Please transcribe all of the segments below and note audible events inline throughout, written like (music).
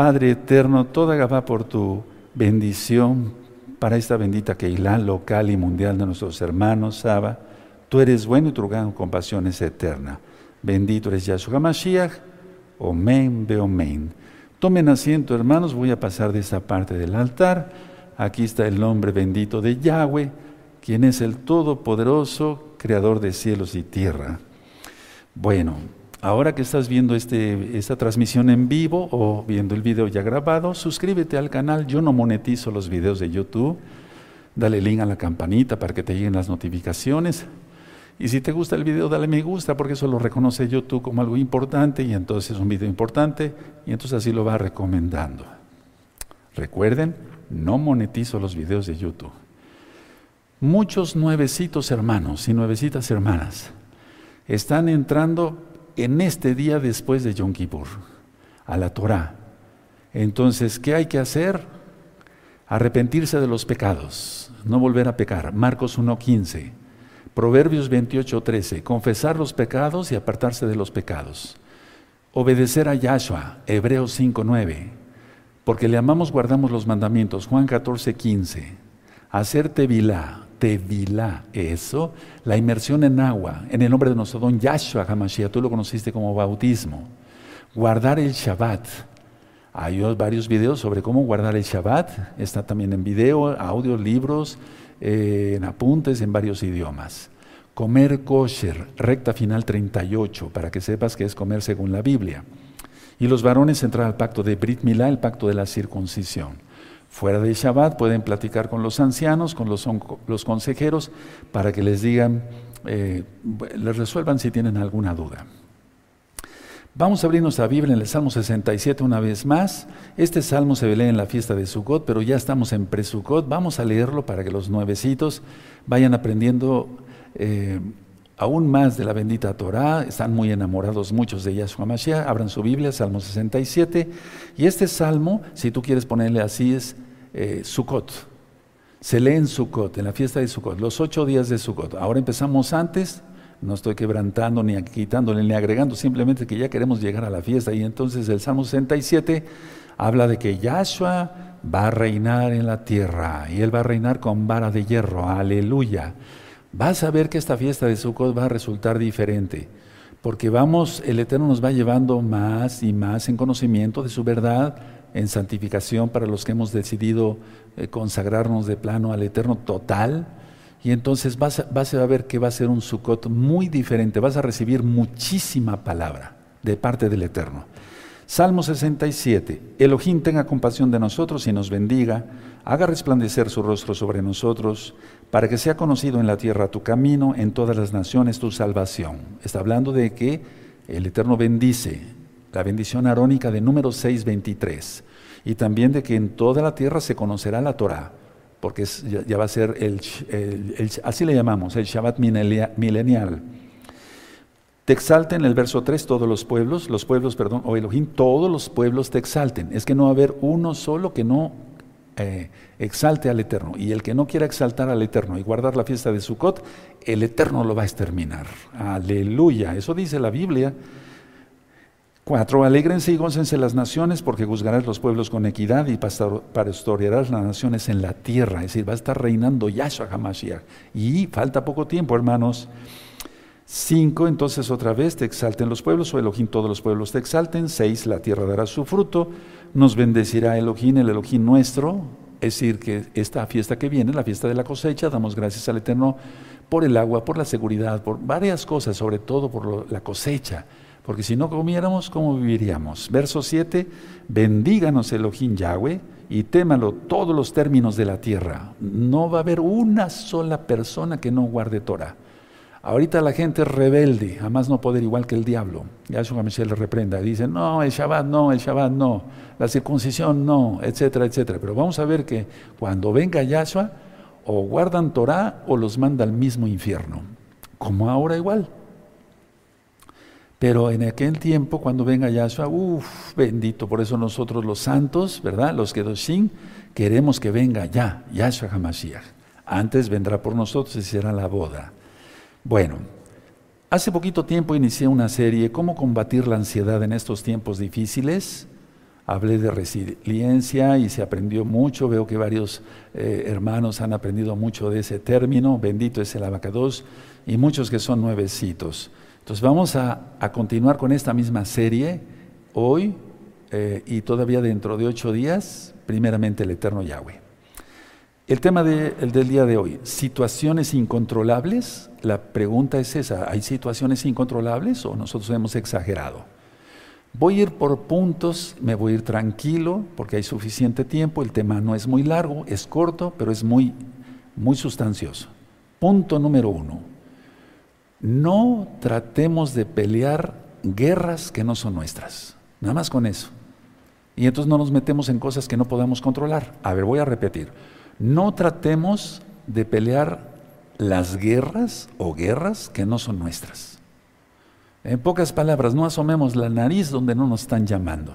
Padre eterno, toda Gabá por tu bendición para esta bendita Keilah local y mundial de nuestros hermanos, Saba. Tú eres bueno y tu gran compasión es eterna. Bendito eres Yahshua Mashiach. Omen, omen. Tomen asiento, hermanos, voy a pasar de esta parte del altar. Aquí está el nombre bendito de Yahweh, quien es el Todopoderoso, Creador de cielos y tierra. Bueno, Ahora que estás viendo este, esta transmisión en vivo o viendo el video ya grabado, suscríbete al canal. Yo no monetizo los videos de YouTube. Dale link a la campanita para que te lleguen las notificaciones. Y si te gusta el video, dale me gusta porque eso lo reconoce YouTube como algo importante y entonces es un video importante y entonces así lo va recomendando. Recuerden, no monetizo los videos de YouTube. Muchos nuevecitos hermanos y nuevecitas hermanas están entrando en este día después de Yom Kippur, a la Torah. Entonces, ¿qué hay que hacer? Arrepentirse de los pecados, no volver a pecar. Marcos 1.15, Proverbios 28.13, confesar los pecados y apartarse de los pecados. Obedecer a Yahshua, Hebreos 5.9, porque le amamos, guardamos los mandamientos. Juan 14.15, hacer tevilá, Tevilá, eso, la inmersión en agua, en el nombre de nuestro don Yahshua HaMashiach, tú lo conociste como bautismo. Guardar el Shabbat. Hay varios videos sobre cómo guardar el Shabbat, está también en video, audio, libros, eh, en apuntes en varios idiomas. Comer kosher, recta final 38, para que sepas que es comer según la Biblia. Y los varones entrar al pacto de Brit Milá, el pacto de la circuncisión. Fuera de Shabbat pueden platicar con los ancianos, con los, consejeros, para que les digan, eh, les resuelvan si tienen alguna duda. Vamos a abrirnos a Biblia en el Salmo 67 una vez más. Este salmo se lee en la fiesta de Sukkot, pero ya estamos en pre-Sukkot. Vamos a leerlo para que los nuevecitos vayan aprendiendo eh, aún más de la bendita Torah. Están muy enamorados muchos de Yahshua Mashiach. Abran su Biblia, Salmo 67. Y este salmo, si tú quieres ponerle así, es eh, Sukkot. Se lee en Sukkot, en la fiesta de Sukkot, los ocho días de Sukkot. Ahora empezamos antes, no estoy quebrantando, ni quitándole, ni agregando, simplemente que ya queremos llegar a la fiesta. Y entonces el Salmo 67 habla de que Yahshua va a reinar en la tierra y él va a reinar con vara de hierro. Aleluya vas a ver que esta fiesta de Sukkot va a resultar diferente, porque vamos, el Eterno nos va llevando más y más en conocimiento de su verdad, en santificación para los que hemos decidido eh, consagrarnos de plano al Eterno total. Y entonces vas vas a ver que va a ser un Sukkot muy diferente, vas a recibir muchísima palabra de parte del Eterno. Salmo 67. Elohim tenga compasión de nosotros y nos bendiga, haga resplandecer su rostro sobre nosotros, para que sea conocido en la tierra tu camino, en todas las naciones tu salvación. Está hablando de que el Eterno bendice, la bendición arónica de número 623, y también de que en toda la tierra se conocerá la Torah, porque ya, va a ser el, así le llamamos, el Shabbat milenial te exalten, el verso 3, todos los pueblos, los pueblos, perdón, o Elohim, todos los pueblos te exalten. Es que no va a haber uno solo que no eh, exalte al Eterno. Y el que no quiera exaltar al Eterno y guardar la fiesta de Sukkot, el Eterno lo va a exterminar. Aleluya. Eso dice la Biblia. Cuatro, alégrense y gócense las naciones porque juzgarás los pueblos con equidad y pastorearás las naciones en la tierra. Es decir, va a estar reinando Yahshua HaMashiach. Y falta poco tiempo, hermanos. Cinco, entonces otra vez te exalten los pueblos, o Elohim todos los pueblos te exalten. Seis, la tierra dará su fruto, nos bendecirá Elohim, el Elohim nuestro. Es decir, que esta fiesta que viene, la fiesta de la cosecha, damos gracias al Eterno por el agua, por la seguridad, por varias cosas, sobre todo por la cosecha. Porque si no comiéramos, ¿cómo viviríamos? Verso 7, bendíganos Elohim Yahweh y témalo todos los términos de la tierra. No va a haber una sola persona que no guarde Torah. Ahorita la gente es rebelde, jamás no poder igual que el diablo. Yahshua Michel le reprenda. Dice, no, el Shabbat no, el Shabbat no, la circuncisión no, etcétera, etcétera. Pero vamos a ver que cuando venga Yahshua, o guardan Torah o los manda al mismo infierno. Como ahora igual. Pero en aquel tiempo, cuando venga Yahshua, uff, bendito. Por eso nosotros los santos, ¿verdad? Los que sin queremos que venga ya, Yahshua HaMashiach. Antes vendrá por nosotros y será la boda. Bueno, hace poquito tiempo inicié una serie, ¿Cómo combatir la ansiedad en estos tiempos difíciles? hablé de resiliencia y se aprendió mucho. Veo que varios eh, hermanos han aprendido mucho de ese término. Bendito es el abacados y muchos que son nuevecitos. Entonces vamos a, continuar con esta misma serie hoy eh, y todavía dentro de ocho días, primeramente el Eterno Yahweh. El tema del día de hoy, situaciones incontrolables. La pregunta es esa, ¿hay situaciones incontrolables o nosotros hemos exagerado? Voy a ir por puntos, me voy a ir tranquilo porque hay suficiente tiempo, el tema no es muy largo, es corto, pero es muy, muy sustancioso. Punto número uno, no tratemos de pelear guerras que no son nuestras, nada más con eso. Y entonces no nos metemos en cosas que no podamos controlar. A ver, voy a repetir. No tratemos de pelear las guerras o guerras que no son nuestras. En pocas palabras, no asomemos la nariz donde no nos están llamando.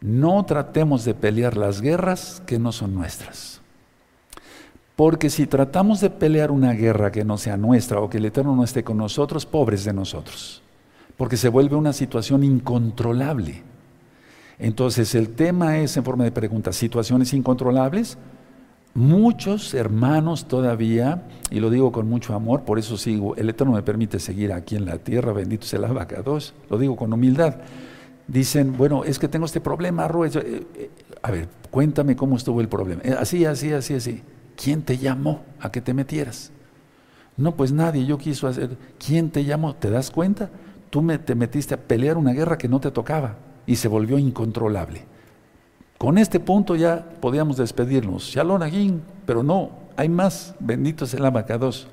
No tratemos de pelear las guerras que no son nuestras. Porque si tratamos de pelear una guerra que no sea nuestra o que el Eterno no esté con nosotros, pobres de nosotros. Porque se vuelve una situación incontrolable. Entonces el tema es en forma de pregunta, situaciones incontrolables, Muchos hermanos todavía, y lo digo con mucho amor, por eso sigo, el Eterno me permite seguir aquí en la tierra, bendito sea la dos, lo digo con humildad. Dicen, bueno, es que tengo este problema, Rue. Eh, eh, a ver, cuéntame cómo estuvo el problema. Eh, así, así, así, así. ¿Quién te llamó a que te metieras? No, pues nadie, yo quiso hacer. ¿Quién te llamó? ¿Te das cuenta? Tú me, te metiste a pelear una guerra que no te tocaba y se volvió incontrolable. Con este punto ya podíamos despedirnos. Shalom Agin, pero no, hay más. Bendito es el abacados.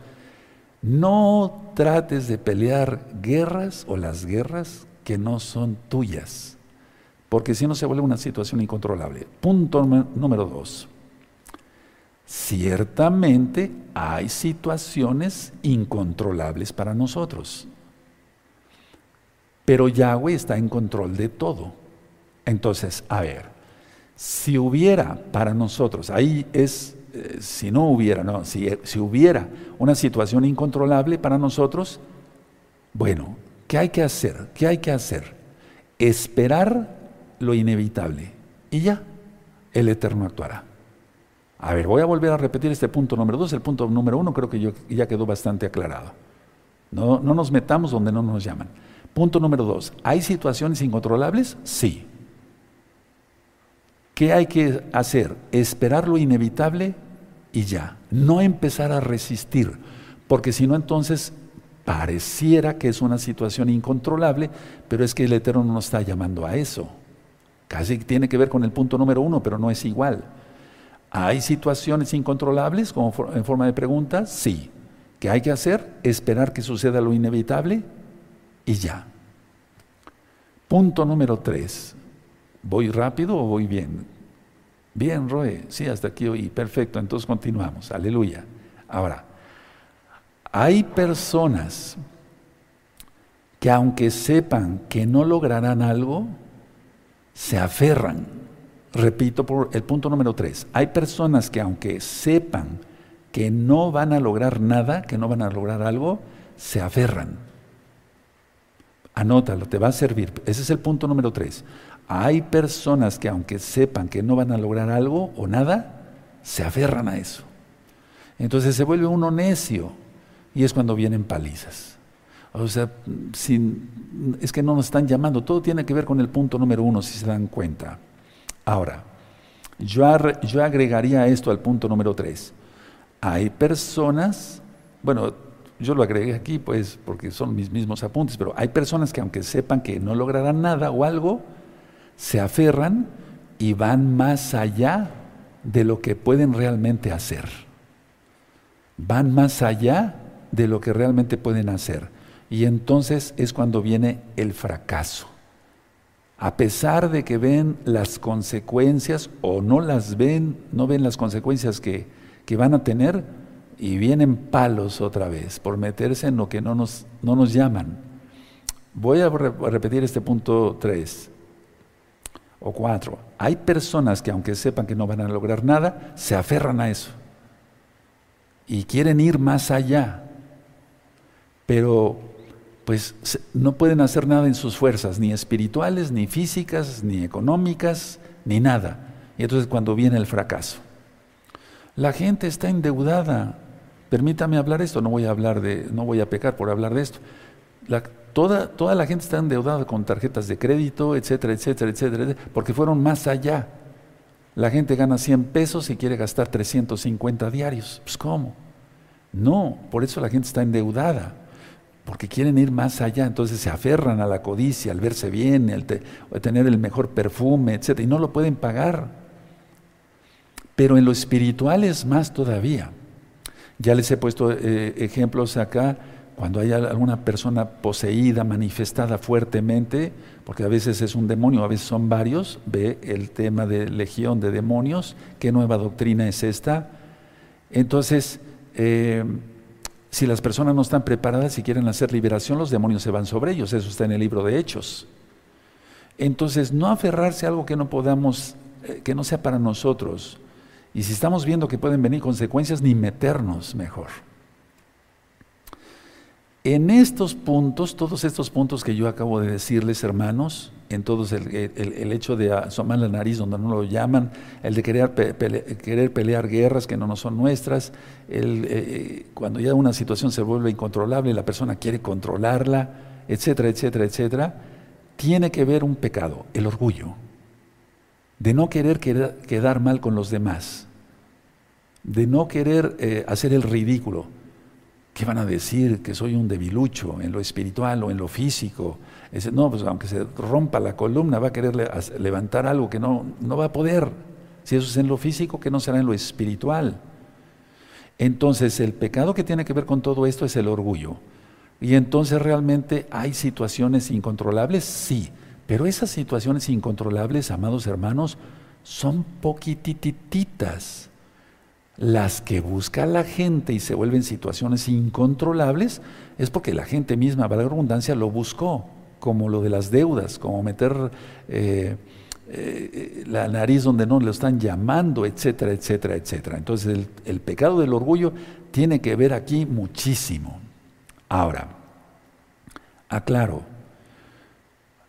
No trates de pelear guerras o las guerras que no son tuyas, porque si no se vuelve una situación incontrolable. Punto número dos. Ciertamente hay situaciones incontrolables para nosotros, pero Yahweh está en control de todo. Entonces, a ver, si hubiera para nosotros, ahí es, eh, si no hubiera, no, si, si hubiera una situación incontrolable para nosotros, bueno, ¿qué hay que hacer? ¿Qué hay que hacer? Esperar lo inevitable y ya, el Eterno actuará. A ver, voy a volver a repetir este punto número dos. El punto número uno creo que ya quedó bastante aclarado. No, no nos metamos donde no nos llaman. Punto número dos. ¿Hay situaciones incontrolables? Sí. ¿Qué hay que hacer? Esperar lo inevitable y ya. No empezar a resistir, porque si no entonces pareciera que es una situación incontrolable, pero es que el Eterno no nos está llamando a eso. Casi tiene que ver con el punto número uno, pero no es igual. ¿Hay situaciones incontrolables como en forma de pregunta? Sí. ¿Qué hay que hacer? Esperar que suceda lo inevitable y ya. Punto número tres. ¿Voy rápido o voy bien? Bien, Roe, sí, hasta aquí oí. Perfecto, entonces continuamos. Aleluya. Ahora, hay personas que aunque sepan que no lograrán algo, se aferran. Repito por el punto número tres. Hay personas que aunque sepan que no van a lograr nada, que no van a lograr algo, se aferran. Anótalo, te va a servir. Ese es el punto número tres. Hay personas que aunque sepan que no van a lograr algo o nada, se aferran a eso. Entonces se vuelve uno necio y es cuando vienen palizas. O sea, sin, es que no nos están llamando. Todo tiene que ver con el punto número uno, si se dan cuenta. Ahora, yo, yo agregaría esto al punto número tres. Hay personas, bueno, yo lo agregué aquí pues porque son mis mismos apuntes, pero hay personas que aunque sepan que no lograrán nada o algo, se aferran y van más allá de lo que pueden realmente hacer. Van más allá de lo que realmente pueden hacer. Y entonces es cuando viene el fracaso. A pesar de que ven las consecuencias o no las ven, no ven las consecuencias que, que van a tener y vienen palos otra vez por meterse en lo que no nos, no nos llaman. Voy a repetir este punto 3 o cuatro. Hay personas que aunque sepan que no van a lograr nada, se aferran a eso y quieren ir más allá. Pero pues no pueden hacer nada en sus fuerzas, ni espirituales, ni físicas, ni económicas, ni nada. Y entonces cuando viene el fracaso. La gente está endeudada. Permítame hablar esto, no voy a hablar de, no voy a pecar por hablar de esto. Toda, toda la gente está endeudada con tarjetas de crédito, etcétera, etcétera, etcétera, etcétera, porque fueron más allá. La gente gana 100 pesos y quiere gastar 350 diarios. Pues ¿cómo? No, por eso la gente está endeudada, porque quieren ir más allá, entonces se aferran a la codicia, al verse bien, al tener el mejor perfume, etc. Y no lo pueden pagar. Pero en lo espiritual es más todavía. Ya les he puesto eh, ejemplos acá, cuando hay alguna persona poseída, manifestada fuertemente, porque a veces es un demonio, a veces son varios, ve el tema de legión de demonios, qué nueva doctrina es esta. Entonces, eh, si las personas no están preparadas y quieren hacer liberación, los demonios se van sobre ellos. Eso está en el libro de Hechos. Entonces, no aferrarse a algo que no podamos, eh, que no sea para nosotros. Y si estamos viendo que pueden venir consecuencias, ni meternos mejor. En estos puntos, todos estos puntos que yo acabo de decirles, hermanos, en todos el, hecho de asomar la nariz donde no lo llaman, el de querer, querer pelear guerras que no son nuestras, el, eh, cuando ya una situación se vuelve incontrolable, la persona quiere controlarla, etcétera, etcétera, etcétera, tiene que ver un pecado, el orgullo, de no querer quedar mal con los demás, de no querer eh, hacer el ridículo ¿Qué van a decir? Que soy un debilucho en lo espiritual o en lo físico. no, pues aunque se rompa la columna, va a querer levantar algo que no, no va a poder. Si eso es en lo físico, que no será en lo espiritual. Entonces, el pecado que tiene que ver con todo esto es el orgullo. Y entonces realmente hay situaciones incontrolables, sí, pero esas situaciones incontrolables, amados hermanos, son poquitititas. Las que busca la gente y se vuelven situaciones incontrolables es porque la gente misma, para la redundancia, lo buscó, como lo de las deudas, como meter eh, eh, la nariz donde no lo están llamando, etcétera, etcétera, etcétera. Entonces el, el pecado del orgullo tiene que ver aquí muchísimo. Ahora, aclaro,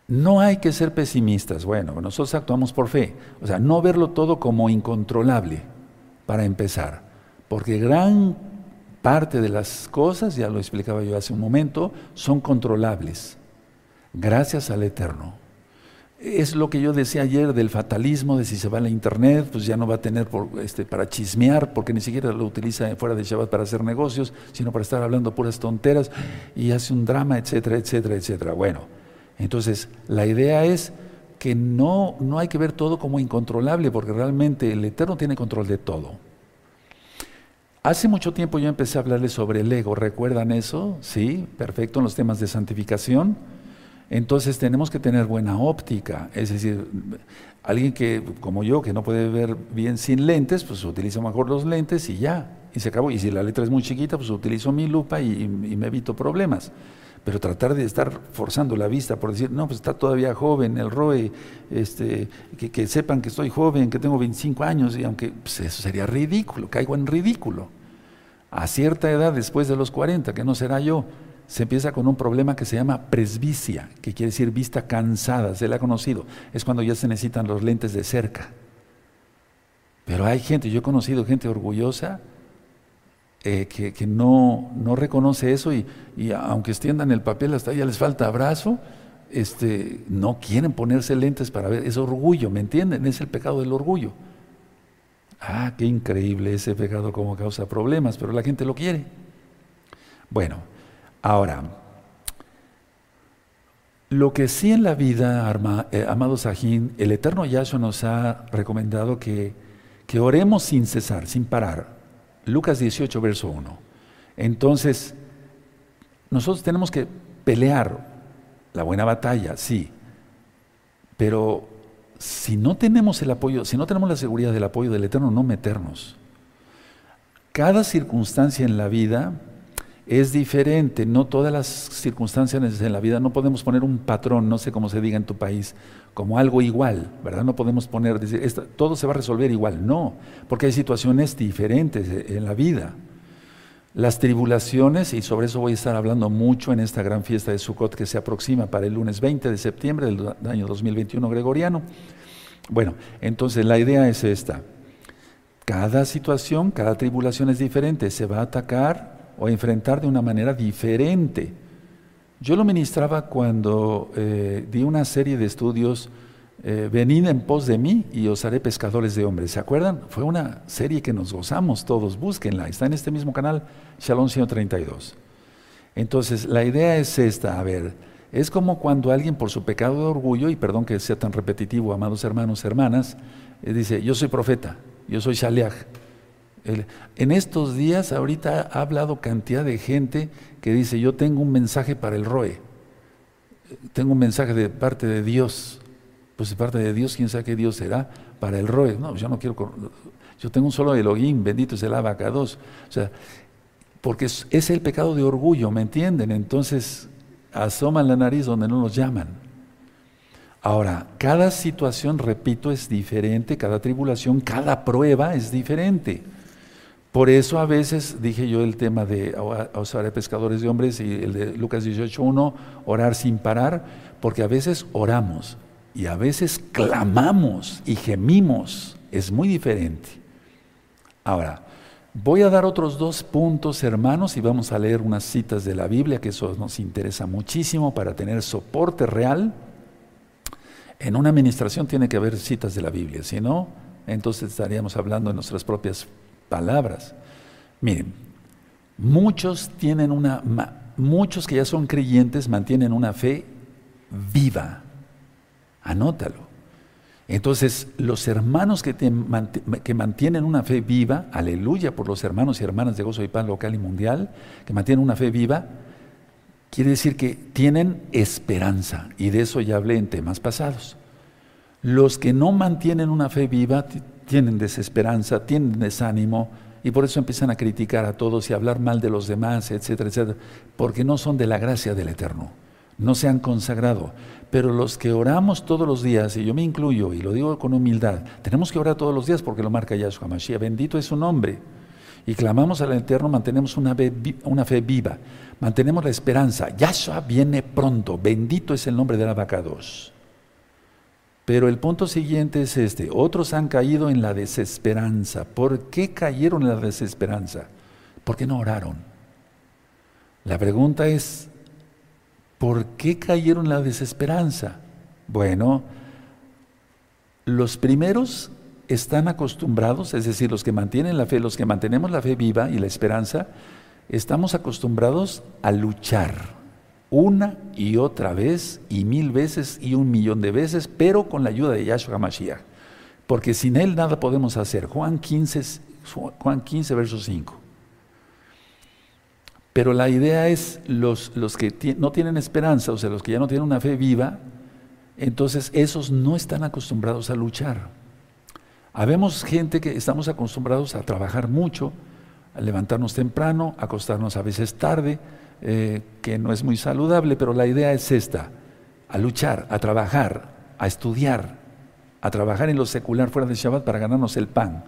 no hay que ser pesimistas. Bueno, nosotros actuamos por fe. O sea, no verlo todo como incontrolable para empezar, porque gran parte de las cosas, ya lo explicaba yo hace un momento, son controlables, gracias al Eterno. Es lo que yo decía ayer del fatalismo, de si se va a la internet, pues ya no va a tener este, para chismear, porque ni siquiera lo utiliza fuera de Shabbat para hacer negocios, sino para estar hablando puras tonteras y hace un drama, etcétera, etcétera, etcétera. Bueno, entonces la idea es que no, no hay que ver todo como incontrolable, porque realmente el Eterno tiene control de todo. Hace mucho tiempo yo empecé a hablarles sobre el ego, ¿recuerdan eso? Sí, perfecto, en los temas de santificación. Entonces tenemos que tener buena óptica, es decir, alguien que, como yo, que no puede ver bien sin lentes, pues utiliza mejor los lentes y ya, y se acabó. Y si la letra es muy chiquita, pues utilizo mi lupa y, y me evito problemas pero tratar de estar forzando la vista por decir, no, pues está todavía joven el ROE, este, que, sepan que estoy joven, que tengo 25 años, y aunque pues eso sería ridículo, caigo en ridículo. A cierta edad, después de los 40, que no será yo, se empieza con un problema que se llama presbicia, que quiere decir vista cansada, se le ha conocido. Es cuando ya se necesitan los lentes de cerca. Pero hay gente, yo he conocido gente orgullosa eh, que, no, no, reconoce eso y, aunque extiendan el papel hasta ya les falta abrazo, este, no quieren ponerse lentes para ver, es orgullo, ¿me entienden? Es el pecado del orgullo. Ah, qué increíble ese pecado como causa problemas, pero la gente lo quiere. Bueno, ahora, lo que sí en la vida, eh, amado Sajín, el Eterno Yahshua nos ha recomendado que, que oremos sin cesar, sin parar. Lucas 18, verso 1. Entonces, nosotros tenemos que pelear la buena batalla, sí, pero si no tenemos el apoyo, si no tenemos la seguridad del apoyo del Eterno, no meternos. Cada circunstancia en la vida es diferente, no todas las circunstancias en la vida, no podemos poner un patrón, no sé cómo se diga en tu país, como algo igual, ¿verdad? No podemos poner, decir, todo se va a resolver igual, no, porque hay situaciones diferentes en la vida. Las tribulaciones, y sobre eso voy a estar hablando mucho en esta gran fiesta de Sukkot que se aproxima para el lunes 20 de septiembre del año 2021 gregoriano. Bueno, entonces la idea es esta. Cada situación, cada tribulación es diferente, se va a atacar o enfrentar de una manera diferente. Yo lo ministraba cuando eh, di una serie de estudios eh, venid en pos de mí y os haré pescadores de hombres. ¿Se acuerdan? Fue una serie que nos gozamos todos, búsquenla, está en este mismo canal, Shalom 132. Entonces, la idea es esta, a ver, es como cuando alguien por su pecado de orgullo, y perdón que sea tan repetitivo, amados hermanos, hermanas, eh, dice, yo soy profeta, yo soy Shaliach. En estos días, ahorita ha hablado cantidad de gente que dice, yo tengo un mensaje para el ROE, tengo un mensaje de parte de Dios pues de parte de Dios, quién sabe qué Dios será para el roe. No, yo no quiero, yo tengo un solo Elohim, bendito es el abacados. O sea, porque es, el pecado de orgullo, ¿me entienden? Entonces asoman la nariz donde no los llaman. Ahora, cada situación, repito, es diferente, cada tribulación, cada prueba es diferente. Por eso a veces dije yo el tema de usar pescadores de hombres y el de Lucas 18.1, orar sin parar, porque a veces oramos, y a veces clamamos y gemimos. Es muy diferente. Ahora, voy a dar otros dos puntos, hermanos, y vamos a leer unas citas de la Biblia, que eso nos interesa muchísimo para tener soporte real. En una administración tiene que haber citas de la Biblia, si no, entonces estaríamos hablando en nuestras propias palabras. Miren, muchos tienen una, muchos que ya son creyentes mantienen una fe viva, Anótalo. Entonces, los hermanos que, que, mantienen una fe viva, aleluya por los hermanos y hermanas de Gozo y Paz local y mundial, que mantienen una fe viva, quiere decir que tienen esperanza, y de eso ya hablé en temas pasados. Los que no mantienen una fe viva tienen desesperanza, tienen desánimo, y por eso empiezan a criticar a todos y a hablar mal de los demás, etcétera, etcétera, porque no son de la gracia del Eterno no se han consagrado. Pero los que oramos todos los días, y yo me incluyo, y lo digo con humildad, tenemos que orar todos los días porque lo marca Yahshua Mashiach, bendito es su nombre. Y clamamos al Eterno, mantenemos una, fe viva, mantenemos la esperanza. Yahshua viene pronto, bendito es el nombre del abacados. Pero el punto siguiente es este, otros han caído en la desesperanza. ¿Por qué cayeron en la desesperanza? Porque no oraron. La pregunta es, ¿Por qué cayeron en la desesperanza? Bueno, los primeros están acostumbrados, es decir, los que mantienen la fe, los que mantenemos la fe viva y la esperanza, estamos acostumbrados a luchar una y otra vez y mil veces y un millón de veces, pero con la ayuda de Yahshua Mashiach. Porque sin Él nada podemos hacer. Juan 15, Juan 15 verso 5. Pero la idea es los, los que no tienen esperanza, o sea, los que ya no tienen una fe viva, entonces esos no están acostumbrados a luchar. Habemos gente que estamos acostumbrados a trabajar mucho, a levantarnos temprano, acostarnos a veces tarde, eh, que no es muy saludable, pero la idea es esta, a luchar, a trabajar, a estudiar, a trabajar en lo secular fuera del Shabbat para ganarnos el pan.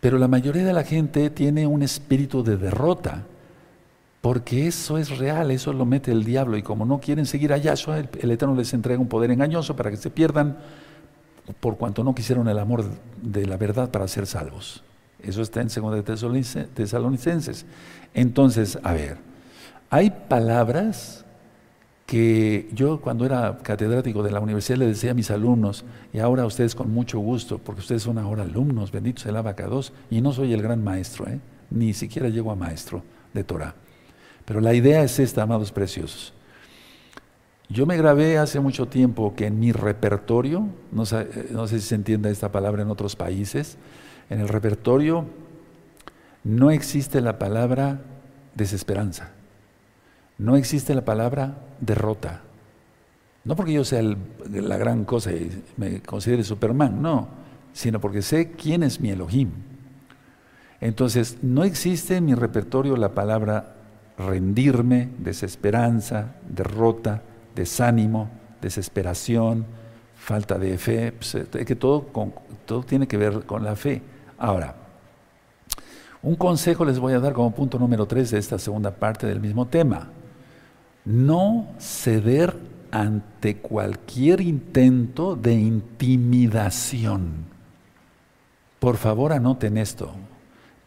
Pero la mayoría de la gente tiene un espíritu de derrota, porque eso es real, eso lo mete el diablo, y como no quieren seguir a Yahshua, el, Eterno les entrega un poder engañoso para que se pierdan, por cuanto no quisieron el amor de la verdad para ser salvos. Eso está en 2 Tesalonicenses. Entonces, a ver, hay palabras que yo cuando era catedrático de la universidad le decía a mis alumnos, y ahora a ustedes con mucho gusto, porque ustedes son ahora alumnos, benditos el abacados, y no soy el gran maestro, ¿eh? ni siquiera llego a maestro de Torah. Pero la idea es esta, amados preciosos. Yo me grabé hace mucho tiempo que en mi repertorio, no sé, no sé si se entienda esta palabra en otros países, en el repertorio no existe la palabra desesperanza. No existe la palabra derrota. No porque yo sea la gran cosa y me considere Superman, no, sino porque sé quién es mi Elohim. Entonces, no existe en mi repertorio la palabra rendirme, desesperanza, derrota, desánimo, desesperación, falta de fe, pues, que todo, todo tiene que ver con la fe. Ahora, Un consejo les voy a dar como punto número tres de esta segunda parte del mismo tema. No ceder ante cualquier intento de intimidación. Por favor, anoten esto,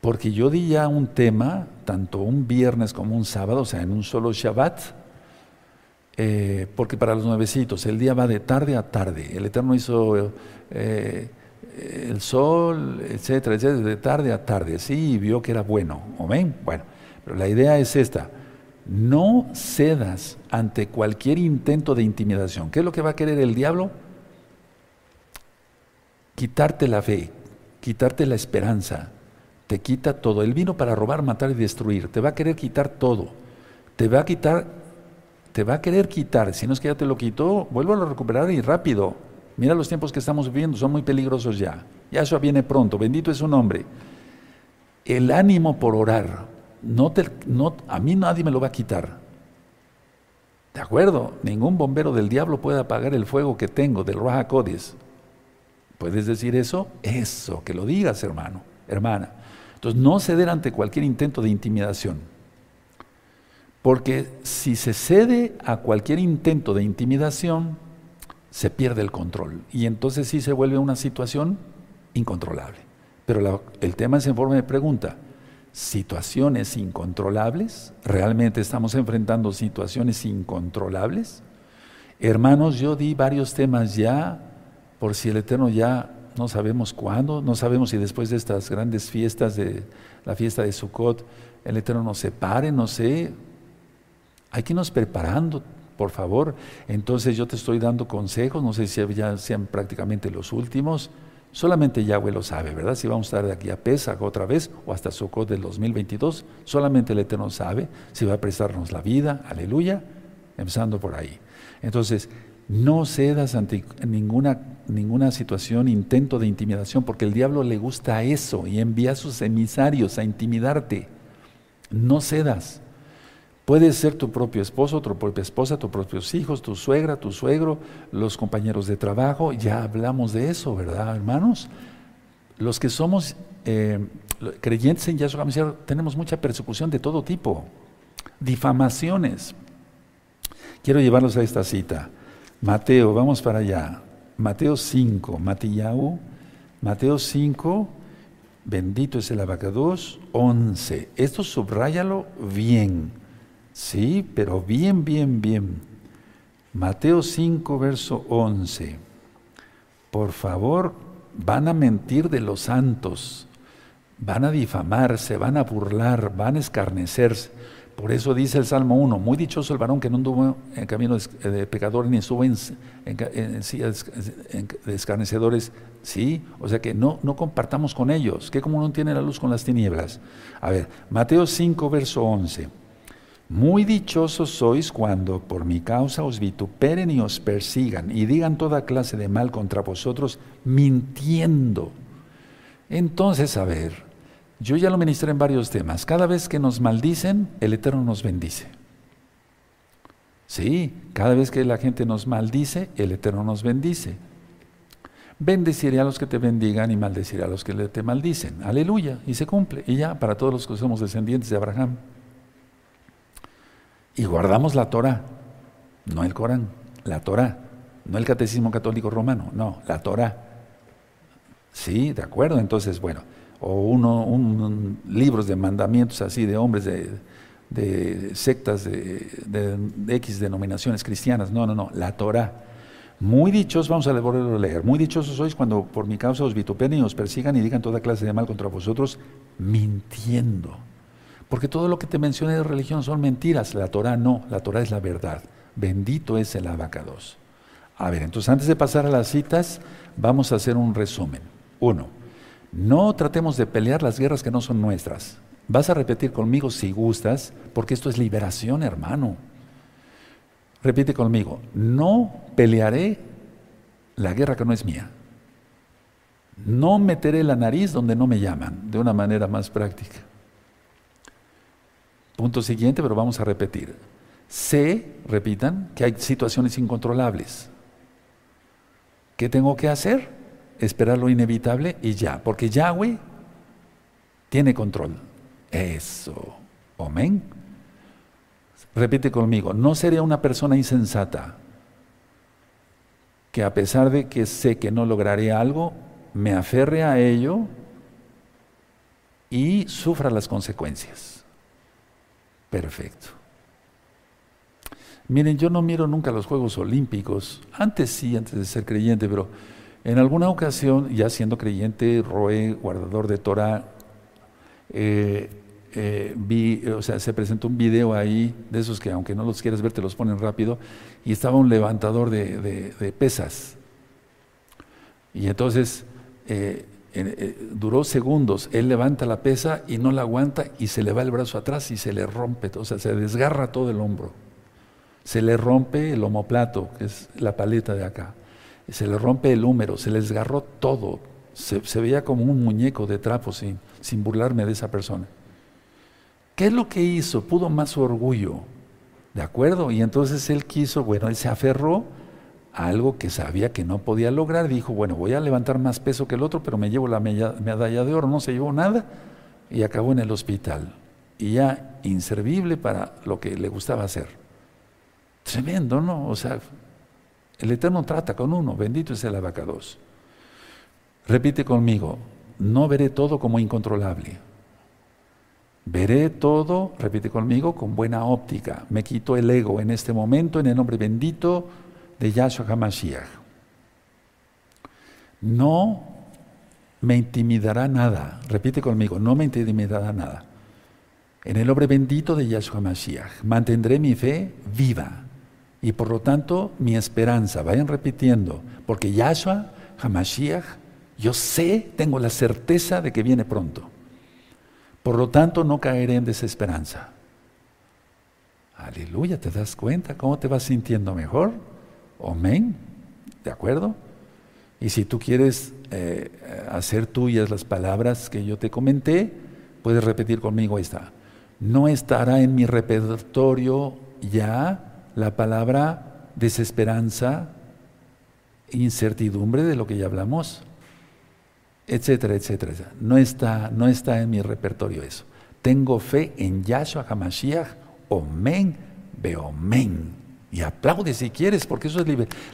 porque yo di ya un tema, tanto un viernes como un sábado, o sea, en un solo Shabbat, eh, porque para los nuevecitos el día va de tarde a tarde. El Eterno hizo eh, el sol, etcétera, etcétera, de tarde a tarde. Sí, vio que era bueno. ¿Amén? Bueno, pero la idea es esta. No cedas ante cualquier intento de intimidación. ¿Qué es lo que va a querer el diablo? Quitarte la fe, quitarte la esperanza. Te quita todo. Él vino para robar, matar y destruir. Te va a querer quitar todo. Te va a quitar, te va a querer quitar. Si no es que ya te lo quitó, vuelvo a recuperar y rápido. Mira los tiempos que estamos viviendo, son muy peligrosos ya. Ya eso viene pronto, bendito es su nombre. El ánimo por orar, no te, no, a mí nadie me lo va a quitar. ¿De acuerdo? Ningún bombero del diablo puede apagar el fuego que tengo del Raja Codis. ¿Puedes decir eso? Eso, que lo digas, hermano, hermana. Entonces, no ceder ante cualquier intento de intimidación. Porque si se cede a cualquier intento de intimidación, se pierde el control y entonces sí se vuelve una situación incontrolable. Pero el tema es en forma de pregunta. ¿Situaciones incontrolables? ¿Realmente estamos enfrentando situaciones incontrolables? Hermanos, yo di varios temas ya, por si el Eterno ya no sabemos cuándo, no sabemos si después de estas grandes fiestas de la fiesta de Sukkot, el Eterno nos separe, no sé. Hay que irnos preparando por favor. Entonces yo te estoy dando consejos, no sé si ya sean prácticamente los últimos. Solamente Yahweh lo sabe, ¿verdad? Si vamos a estar de aquí a Pesach otra vez o hasta Sukkot del 2022, solamente el Eterno sabe si va a prestarnos la vida, aleluya, empezando por ahí. Entonces, no cedas ante ninguna, ninguna situación, intento de intimidación, porque el diablo le gusta eso y envía a sus emisarios a intimidarte. No cedas. Puede ser tu propio esposo, tu propia esposa, tus propios hijos, tu suegra, tu suegro, los compañeros de trabajo. Ya hablamos de eso, ¿verdad, hermanos? Los que somos eh, creyentes en Yahshua tenemos mucha persecución de todo tipo, difamaciones. Quiero llevarlos a esta cita. Mateo, vamos para allá. Mateo 5, Matillau, Mateo 5, bendito es el abacados, 11. Esto subráyalo bien. Sí, pero bien, bien, bien. Mateo 5, verso 11. Por favor, van a mentir de los santos, van a difamarse, van a burlar, van a escarnecerse. Por eso dice el Salmo 1, muy dichoso el varón que no anduvo en camino de pecador ni estuvo en, de escarnecedores. Sí, o sea que no, no compartamos con ellos. ¿Qué como no tiene la luz con las tinieblas? A ver, Mateo 5, verso 11. Muy dichosos sois cuando por mi causa os vituperen y os persigan y digan toda clase de mal contra vosotros, mintiendo. Entonces, a ver, yo ya lo ministré en varios temas. Cada vez que nos maldicen, el Eterno nos bendice. Sí, cada vez que la gente nos maldice, el Eterno nos bendice. Bendeciré a los que te bendigan y maldeciré a los que te maldicen. Aleluya. Y se cumple. Y ya, para todos los que somos descendientes de Abraham y guardamos la Torah, no el Corán, la Torah, no el Catecismo Católico Romano, no, la Torah. Sí, de acuerdo, entonces, bueno, o uno, un, libros de mandamientos así de hombres de, sectas de, X denominaciones cristianas, no, no, no, la Torah. Muy dichosos, vamos a volverlo a leer, muy dichosos sois cuando por mi causa os vituperen y os persigan y digan toda clase de mal contra vosotros, mintiendo. Porque todo lo que te mencioné de religión son mentiras. La Torah no, la Torah es la verdad. Bendito es el abacados. A ver, entonces antes de pasar a las citas, vamos a hacer un resumen. Uno, no tratemos de pelear las guerras que no son nuestras. Vas a repetir conmigo si gustas, porque esto es liberación, hermano. Repite conmigo, no pelearé la guerra que no es mía. No meteré la nariz donde no me llaman, de una manera más práctica. Punto siguiente, pero vamos a repetir. Sé, repitan, que hay situaciones incontrolables. ¿Qué tengo que hacer? Esperar lo inevitable y ya. Porque Yahweh Tiene control. Eso. Amén. Repite conmigo, no seré una persona insensata que a pesar de que sé que no lograré algo, me aferre a ello y sufra las consecuencias. Perfecto. Miren, yo no miro nunca los Juegos Olímpicos, antes sí, antes de ser creyente, pero en alguna ocasión, ya siendo creyente, roé, guardador de Torah, eh, eh, vi, o sea, se presentó un video ahí, de esos que aunque no los quieras ver, te los ponen rápido, y estaba un levantador de, pesas. Y entonces eh, duró segundos, él levanta la pesa y no la aguanta y se le va el brazo atrás y se le rompe, o sea, se desgarra todo el hombro. Se le rompe el homoplato, que es la paleta de acá. Se le rompe el húmero, se le desgarró todo. Se, veía como un muñeco de trapo sin, sin burlarme de esa persona. ¿Qué es lo que hizo? Pudo más su orgullo. ¿De acuerdo? Y entonces él quiso, bueno, él se aferró algo que sabía que no podía lograr. Dijo, bueno, voy a levantar más peso que el otro, pero me llevo la medalla de oro. No se llevó nada y acabó en el hospital. Y ya inservible para lo que le gustaba hacer. Tremendo, ¿no? O sea, el Eterno trata con uno. Bendito es el abacados. Repite conmigo, no veré todo como incontrolable. Veré todo, repite conmigo, con buena óptica. Me quito el ego en este momento en el nombre bendito de Yahshua HaMashiach. No me intimidará nada. Repite conmigo, no me intimidará nada. En el nombre bendito de Yahshua HaMashiach mantendré mi fe viva y por lo tanto mi esperanza. Vayan repitiendo, porque Yahshua HaMashiach, yo sé, tengo la certeza de que viene pronto. Por lo tanto, no caeré en desesperanza. Aleluya, ¿te das cuenta cómo te vas sintiendo mejor? Amén. ¿De acuerdo? Y si tú quieres eh, hacer tuyas las palabras que yo te comenté, puedes repetir conmigo esta. No estará en mi repertorio ya la palabra desesperanza, incertidumbre de lo que ya hablamos etcétera, etcétera. No está, no está en mi repertorio eso. Tengo fe en Yahshua HaMashiach, omen, beomen. Y aplaude si quieres, porque eso es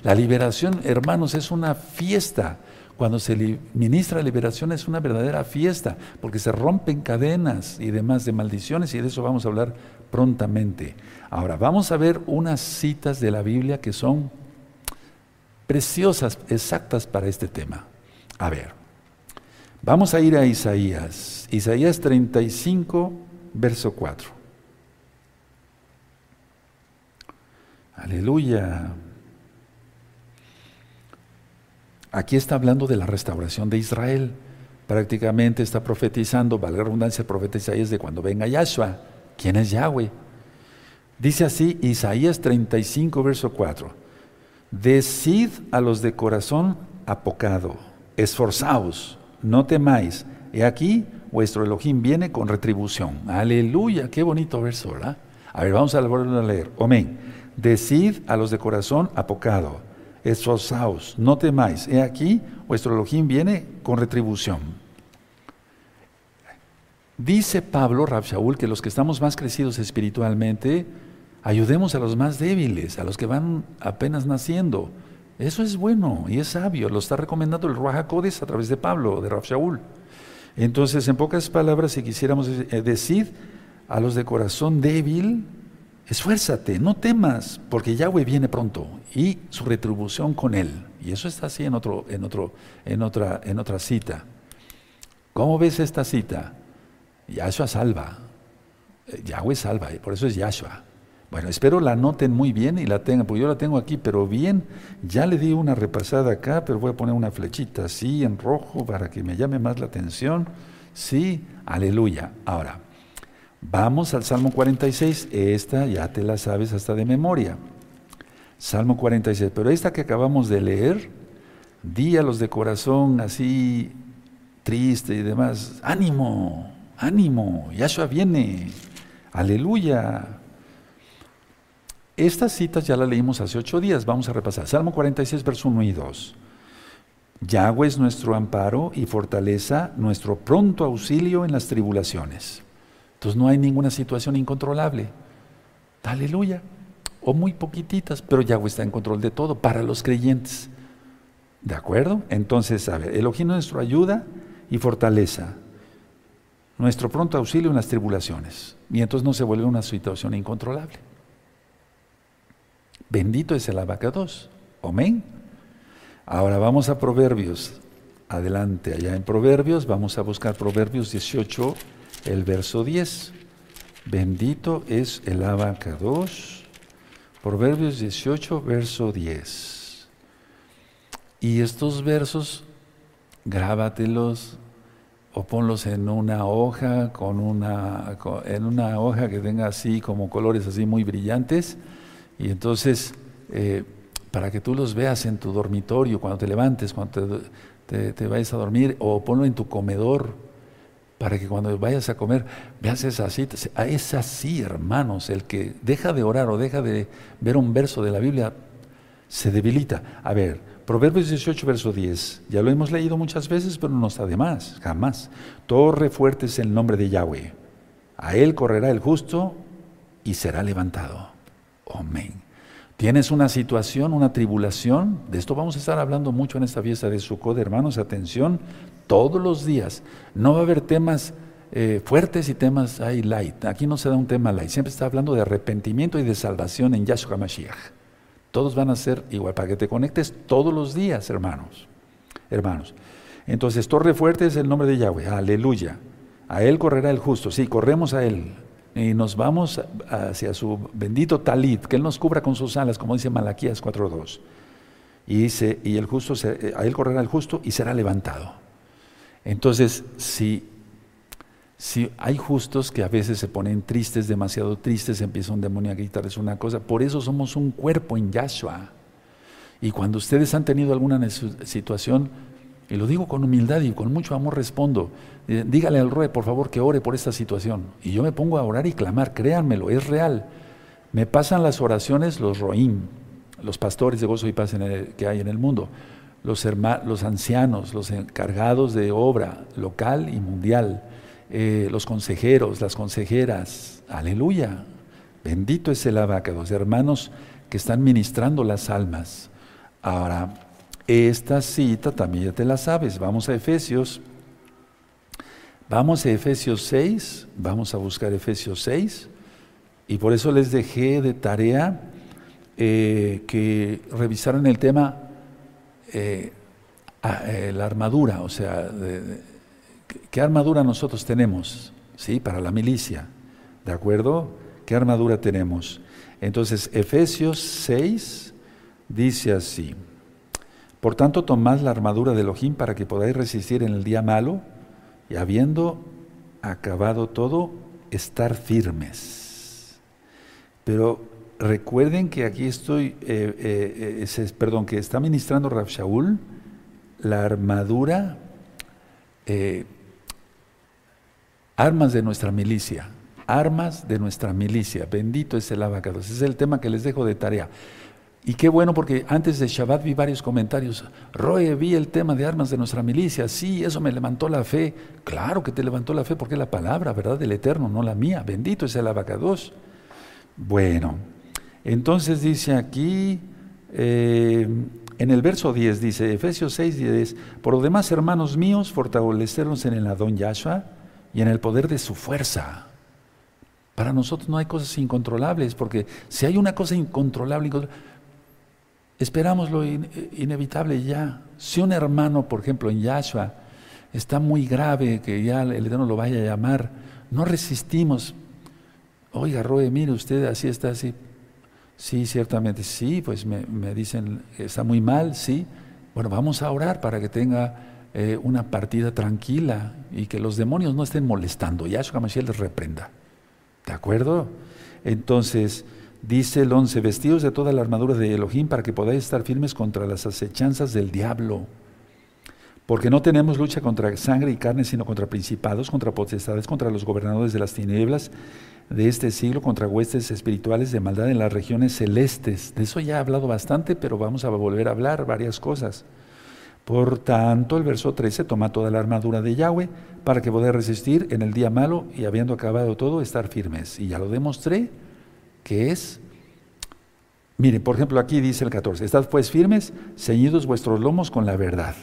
la liberación, hermanos, es una fiesta. Cuando se ministra liberación es una verdadera fiesta, porque se rompen cadenas y demás de maldiciones, y de eso vamos a hablar prontamente. Ahora, vamos a ver unas citas de la Biblia que son preciosas, exactas para este tema. A ver, Vamos a ir a Isaías, Isaías 35, verso 4. Aleluya. Aquí está hablando de la restauración de Israel. Prácticamente está profetizando, valga la redundancia, el profeta Isaías de cuando venga Yahshua. ¿Quién es Yahweh? Dice así Isaías 35, verso 4. Decid a los de corazón apocado, esforzaos no temáis. He aquí, vuestro Elohim viene con retribución. Aleluya, qué bonito verso, ¿verdad? A ver, vamos a volver a leer. Amén. Decid a los de corazón apocado, esforzaos, no temáis. He aquí, vuestro Elohim viene con retribución. Dice Pablo, Rab que los que estamos más crecidos espiritualmente, ayudemos a los más débiles, a los que van apenas naciendo. Eso es bueno y es sabio, lo está recomendando el Ruach Codes a través de Pablo, de Raf Shaul. Entonces, en pocas palabras, si quisiéramos eh, decir a los de corazón débil, esfuérzate, no temas, porque Yahweh viene pronto y su retribución con él. Y eso está así en, otro, en, otro, en, otra, en otra cita. ¿Cómo ves esta cita? Yahshua salva. Eh, Yahweh salva, y por eso es Yahshua. Bueno, espero la noten muy bien y la tengan, porque yo la tengo aquí, pero bien, ya le di una repasada acá, pero voy a poner una flechita así en rojo para que me llame más la atención. Sí, aleluya. Ahora, vamos al Salmo 46, esta ya te la sabes hasta de memoria. Salmo 46, pero esta que acabamos de leer, di a los de corazón así triste y demás, ánimo, ánimo, Yahshua viene, aleluya. Estas citas ya las leímos hace ocho días, vamos a repasar. Salmo 46, verso 1 y 2. Yahweh es nuestro amparo y fortaleza, nuestro pronto auxilio en las tribulaciones. Entonces no hay ninguna situación incontrolable. Aleluya. O muy poquititas, pero Yahweh está en control de todo para los creyentes. ¿De acuerdo? Entonces, a ver, Elohim es nuestra ayuda y fortaleza, nuestro pronto auxilio en las tribulaciones. Y entonces no se vuelve una situación incontrolable. Bendito es el abacados. Amén. Ahora vamos a Proverbios. Adelante, allá en Proverbios, vamos a buscar Proverbios 18, el verso 10. Bendito es el abacados. Proverbios 18, verso 10. Y estos versos, grábatelos o ponlos en una hoja, con una, en una hoja que tenga así como colores así muy brillantes. Y entonces, eh, para que tú los veas en tu dormitorio, cuando te levantes, cuando te, te, vayas a dormir, o ponlo en tu comedor, para que cuando vayas a comer veas esa cita. Es así, hermanos, el que deja de orar o deja de ver un verso de la Biblia, se debilita. A ver, Proverbios 18, verso 10. Ya lo hemos leído muchas veces, pero no está de más, jamás. Torre fuerte es el nombre de Yahweh. A él correrá el justo y será levantado. Amén. ¿Tienes una situación, una tribulación? De esto vamos a estar hablando mucho en esta fiesta de Sukkot, hermanos. Atención, todos los días. No va a haber temas eh, fuertes y temas light. Aquí no se da un tema light. Siempre está hablando de arrepentimiento y de salvación en Yahshua Mashiach. Todos van a ser igual, para que te conectes todos los días, hermanos. Hermanos. Entonces, torre fuerte es el nombre de Yahweh. Aleluya. A Él correrá el justo. Sí, corremos a Él. Y nos vamos hacia su bendito talit, que Él nos cubra con sus alas, como dice Malaquías 4.2. Y dice, y el justo, a Él correrá el justo y será levantado. Entonces, si si hay justos que a veces se ponen tristes, demasiado tristes, empieza un demonio a gritarles una cosa. Por eso somos un cuerpo en Yahshua. Y cuando ustedes han tenido alguna situación, y lo digo con humildad y con mucho amor respondo, eh, dígale al Roe, por favor, que ore por esta situación. Y yo me pongo a orar y clamar, créanmelo, es real. Me pasan las oraciones los Roim, los pastores de gozo y paz que hay en el mundo, los, los ancianos, los encargados de obra local y mundial eh, los consejeros, las consejeras, aleluya. Bendito es el los hermanos que están ministrando las almas. Ahora, esta cita también ya te la sabes. Vamos a Efesios. Vamos a Efesios 6, vamos a buscar Efesios 6, y por eso les dejé de tarea eh, que revisaran el tema eh, la armadura, o sea, ¿Qué armadura nosotros tenemos? ¿Sí? Para la milicia. ¿De acuerdo? ¿Qué armadura tenemos? Entonces, Efesios 6 dice así. Por tanto, tomad la armadura de Elohim para que podáis resistir en el día malo y habiendo acabado todo, estar firmes. Pero recuerden que aquí estoy, eh, eh, eh, perdón, que está ministrando Rav Shaul la armadura Armas de nuestra milicia, armas de nuestra milicia. Bendito es el abacados. Ese es el tema que les dejo de tarea. Y qué bueno porque antes de Shabbat vi varios comentarios. Roe, vi el tema de armas de nuestra milicia. Sí, eso me levantó la fe. Claro que te levantó la fe porque es la palabra, ¿verdad? Del Eterno, no la mía. Bendito es el abacados. Bueno, entonces dice aquí, eh, en el verso 10, dice, Efesios 6, 10, por lo demás, hermanos míos, fortalecernos en el Adón Yahshua y en el poder de su fuerza. Para nosotros no hay cosas incontrolables, porque si hay una cosa incontrolable, esperamos lo inevitable ya. Si un hermano, por ejemplo, en Yahshua, está muy grave, que ya el Eterno lo vaya a llamar, no resistimos. Oiga, Roe, mire usted, así está, así. Sí, ciertamente, sí, pues me, me dicen está muy mal, sí. Bueno, vamos a orar para que tenga eh, una partida tranquila y que los demonios no estén molestando. Yahshua Mashiach les reprenda. ¿De acuerdo? Entonces, dice el 11, vestidos de toda la armadura de Elohim para que podáis estar firmes contra las acechanzas del diablo. Porque no tenemos lucha contra sangre y carne, sino contra principados, contra potestades, contra los gobernadores de las tinieblas de este siglo, contra huestes espirituales de maldad en las regiones celestes. De eso ya he hablado bastante, pero vamos a volver a hablar varias cosas. Por tanto, el verso 13, toma toda la armadura de Yahweh para que poder resistir en el día malo y habiendo acabado todo, estar firmes. Y ya lo demostré que es, mire, por ejemplo, aquí dice el 14, estad pues firmes, ceñidos vuestros lomos con la verdad.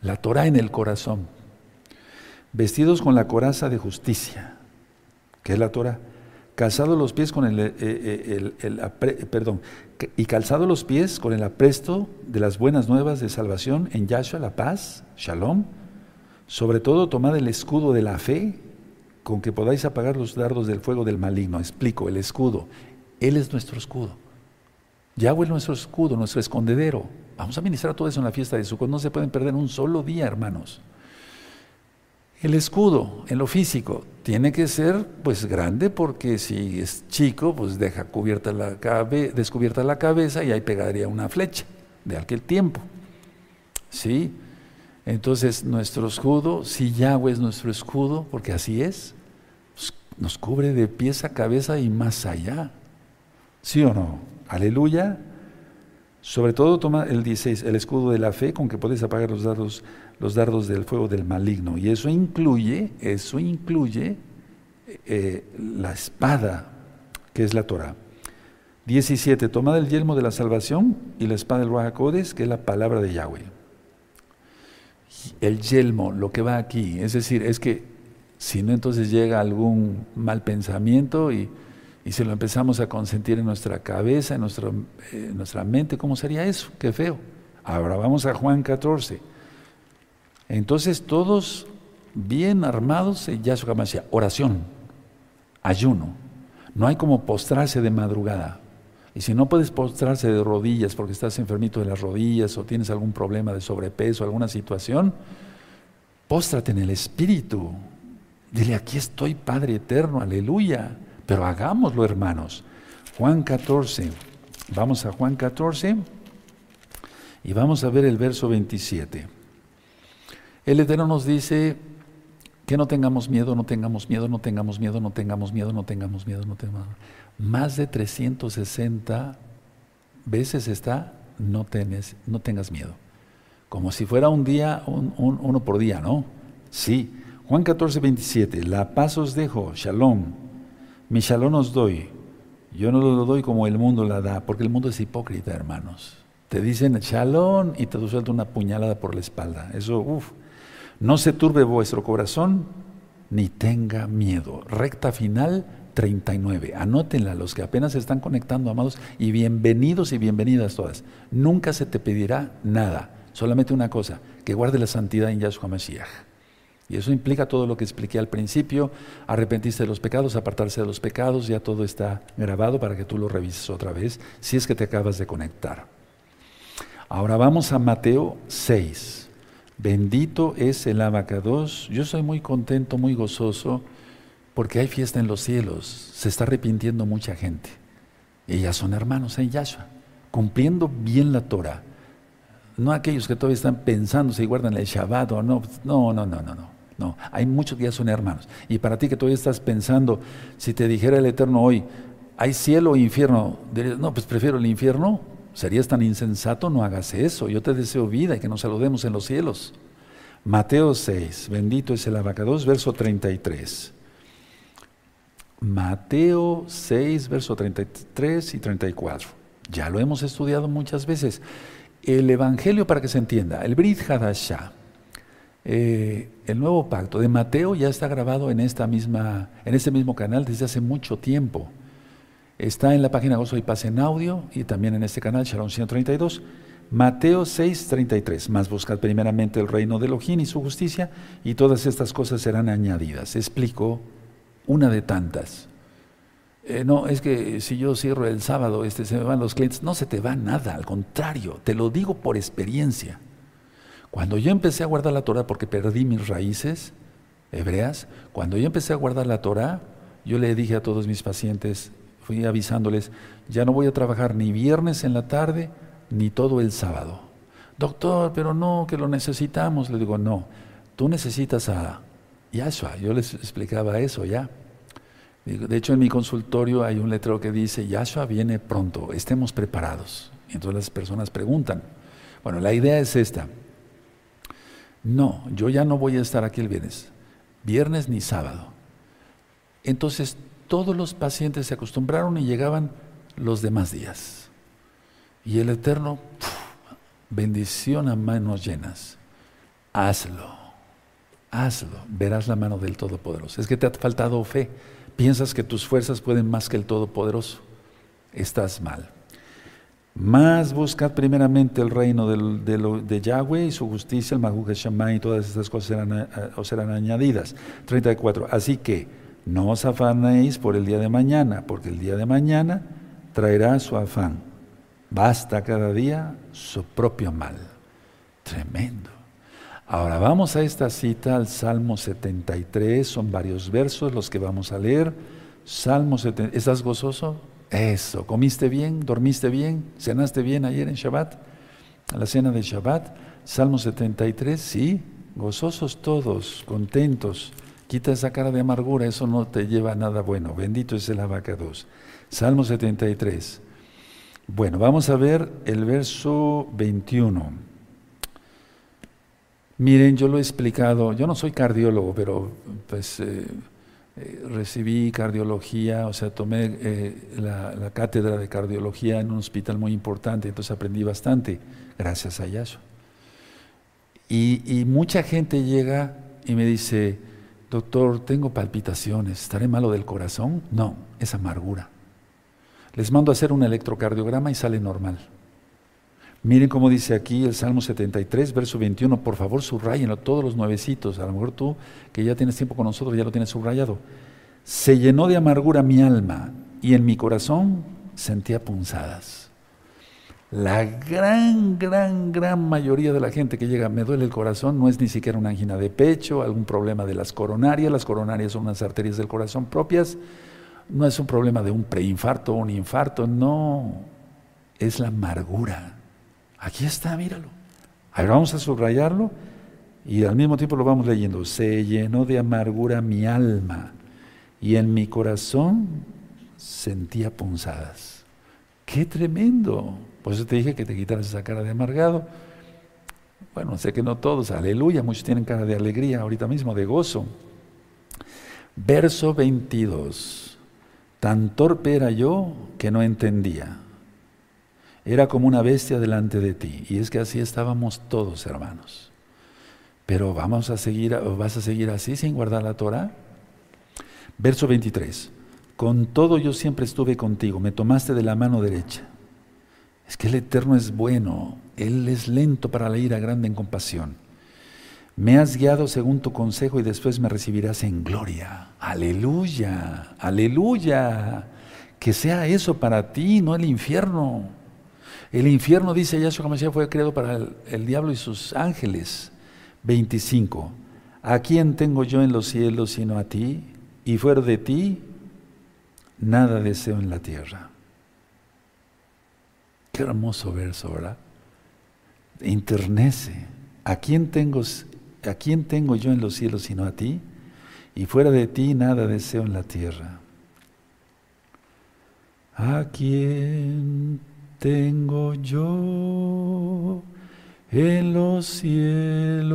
La Torah en el corazón, vestidos con la coraza de justicia, que es la Torah calzado los pies con el, eh, eh, el, perdón, y calzado los pies con el apresto de las buenas nuevas de salvación en Yahshua, la paz, Shalom. Sobre todo, tomad el escudo de la fe con que podáis apagar los dardos del fuego del maligno. Explico, el escudo. Él es nuestro escudo. Yahweh es nuestro escudo, nuestro escondedero. Vamos a ministrar todo eso en la fiesta de Sukkot. No se pueden perder un solo día, hermanos. El escudo en lo físico tiene que ser pues grande porque si es chico pues deja cubierta la descubierta la cabeza y ahí pegaría una flecha de aquel tiempo. ¿Sí? Entonces nuestro escudo, si Yahweh es nuestro escudo, porque así es, pues, nos cubre de pies a cabeza y más allá. ¿Sí o no? Aleluya. Sobre todo toma el 16, el escudo de la fe con que puedes apagar los dardos, los dardos del fuego del maligno. Y eso incluye, eso incluye eh, la espada, que es la Torah. 17. Tomad el yelmo de la salvación y la espada del Rahakodes, que es la palabra de Yahweh. El yelmo, lo que va aquí, es decir, es que si no, entonces llega algún mal pensamiento y y si lo empezamos a consentir en nuestra cabeza, en, eh, nuestra mente, ¿cómo sería eso? Qué feo. Ahora vamos a Juan 14. Entonces todos bien armados en Yahshua Mashiach. Oración, ayuno. No hay como postrarse de madrugada. Y si no puedes postrarse de rodillas porque estás enfermito de las rodillas o tienes algún problema de sobrepeso, alguna situación, póstrate en el Espíritu. Dile, aquí estoy, Padre eterno, aleluya. Pero hagámoslo, hermanos. Juan 14. Vamos a Juan 14 y vamos a ver el verso 27. El Eterno nos dice que no tengamos miedo, no tengamos miedo, no tengamos miedo, no tengamos miedo, no tengamos miedo, no tengamos miedo. Más de 360 veces está, no, tenés, no tengas miedo. Como si fuera un día, uno por día, ¿no? Sí. Juan 14, 27. La paz os dejo, shalom. Mi shalom os doy. Yo no lo doy como el mundo la da, porque el mundo es hipócrita, hermanos. Te dicen shalom y te suelta una puñalada por la espalda. Eso, uff. No se turbe vuestro corazón, ni tenga miedo. Recta final 39. Anótenla los que apenas se están conectando, amados, y bienvenidos y bienvenidas todas. Nunca se te pedirá nada, solamente una cosa, que guarde la santidad en Yahshua Mashiach. Y eso implica todo lo que expliqué al principio, arrepentirse de los pecados, apartarse de los pecados, ya todo está grabado para que tú lo revises otra vez, si es que te acabas de conectar. Ahora vamos a Mateo 6. Bendito es el abacados. Yo soy muy contento, muy gozoso, porque hay fiesta en los cielos. Se está arrepintiendo mucha gente. Ellas son hermanos en Yahshua, cumpliendo bien la Torah. No aquellos que todavía están pensando si guardan el Shabbat o no. No, no, no, no, no. No, hay muchos que ya son hermanos. Y para ti que todavía estás pensando, si te dijera el Eterno hoy, ¿hay cielo o infierno? Dirías, no, pues prefiero el infierno. Serías tan insensato, no hagas eso. Yo te deseo vida y que nos saludemos en los cielos. Mateo 6, bendito es el abacados, verso 33. Mateo 6, verso 33 y 34. Ya lo hemos estudiado muchas veces. El Evangelio, para que se entienda, el Brit Hadashah, eh, el nuevo pacto de Mateo ya está grabado en, esta misma, en este mismo canal desde hace mucho tiempo. Está en la página Gozo y Paz en audio y también en este canal, Shalom 132. Mateo 6:33, más buscad primeramente el reino de Elohim y su justicia, y todas estas cosas serán añadidas. Explico una de tantas. Eh, no, es que si yo cierro el sábado, este, se me van los clientes. No se te va nada, al contrario, te lo digo por experiencia. Cuando yo empecé a guardar la Torah porque perdí mis raíces hebreas, cuando yo empecé a guardar la Torah, yo le dije a todos mis pacientes, fui avisándoles, ya no voy a trabajar ni viernes en la tarde ni todo el sábado. Doctor, pero no, que lo necesitamos. Le digo, no, tú necesitas a Yahshua. Yo les explicaba eso ya. De hecho, en mi consultorio hay un letrero que dice, Yahshua viene pronto, estemos preparados. Y entonces las personas preguntan, Bueno, la idea es esta. No, yo ya no voy a estar aquí el viernes, viernes ni sábado. Entonces todos los pacientes se acostumbraron y llegaban los demás días. Y el Eterno, bendición a manos llenas. Hazlo, hazlo, verás la mano del Todopoderoso. Es que te ha faltado fe. Piensas que tus fuerzas pueden más que el Todopoderoso. Estás mal. Más buscad primeramente el reino de, Yahweh y su justicia, el Mahu Shammai y todas estas cosas serán, eh, os serán añadidas. 34. Así que no os afanéis por el día de mañana, porque el día de mañana traerá su afán. Basta cada día su propio mal. Tremendo. Ahora vamos a esta cita, al Salmo 73, son varios versos los que vamos a leer. Salmo 73, ¿estás gozoso? Eso, ¿comiste bien? ¿Dormiste bien? ¿Cenaste bien ayer en Shabbat? A la cena de Shabbat, Salmo 73, sí, gozosos todos, contentos. Quita esa cara de amargura, eso no te lleva a nada bueno. Bendito es el abacados. Salmo 73. Bueno, vamos a ver el verso 21. Miren, yo lo he explicado, yo no soy cardiólogo, pero pues eh, eh, recibí cardiología, o sea, tomé eh, la, cátedra de cardiología en un hospital muy importante, entonces aprendí bastante gracias a eso. Y, mucha gente llega y me dice, doctor, tengo palpitaciones, ¿estaré malo del corazón? No, es amargura. Les mando a hacer un electrocardiograma y sale normal. Miren cómo dice aquí el Salmo 73, verso 21. Por favor, subrayenlo todos los nuevecitos. A lo mejor tú, que ya tienes tiempo con nosotros, ya lo tienes subrayado. Se llenó de amargura mi alma y en mi corazón sentía punzadas. La gran, gran, gran mayoría de la gente que llega, me duele el corazón, no es ni siquiera una angina de pecho, algún problema de las coronarias. Las coronarias son unas arterias del corazón propias. No es un problema de un preinfarto o un infarto, no. Es la amargura Aquí está, míralo. A ver, vamos a subrayarlo y al mismo tiempo lo vamos leyendo. Se llenó de amargura mi alma y en mi corazón sentía punzadas. ¡Qué tremendo! Por eso te dije que te quitaras esa cara de amargado. Bueno, sé que no todos, aleluya, muchos tienen cara de alegría ahorita mismo, de gozo. Verso 22. Tan torpe era yo que no entendía era como una bestia delante de ti. Y es que así estábamos todos, hermanos. Pero vamos a seguir, vas a seguir así sin guardar la Torah. Verso 23. Con todo yo siempre estuve contigo, me tomaste de la mano derecha. Es que el Eterno es bueno, Él es lento para la ira, grande en compasión. Me has guiado según tu consejo y después me recibirás en gloria. Aleluya, aleluya. Que sea eso para ti, no el infierno. El infierno, dice Yahshua HaMashiach, fue creado para el, diablo y sus ángeles. 25. ¿A quién tengo yo en los cielos sino a ti? Y fuera de ti, nada deseo en la tierra. Qué hermoso verso, ¿verdad? Internece. ¿A quién tengo, a quién tengo yo en los cielos sino a ti? Y fuera de ti, nada deseo en la tierra. ¿A quién tengo yo en los cielos,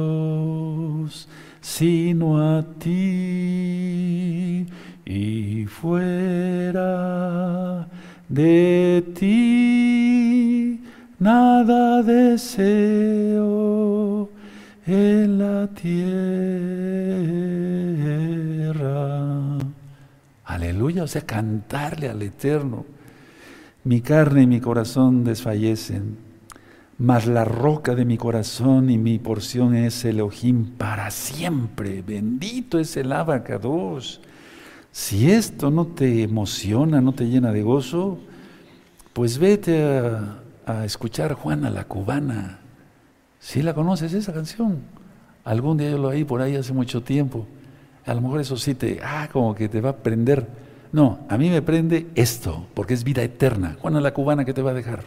sino a ti y fuera de ti nada deseo en la tierra. Aleluya, o sea, cantarle al Eterno. Mi carne y mi corazón desfallecen, mas la roca de mi corazón y mi porción es Elohim para siempre. Bendito es el abacados. Si esto no te emociona, no te llena de gozo, pues vete a, a escuchar Juana la cubana. Si la conoces esa canción, algún día yo lo oí por ahí hace mucho tiempo. A lo mejor eso sí te, ah, como que te va a prender no, a mí me prende esto, porque es vida eterna. Juana la cubana que te va a dejar.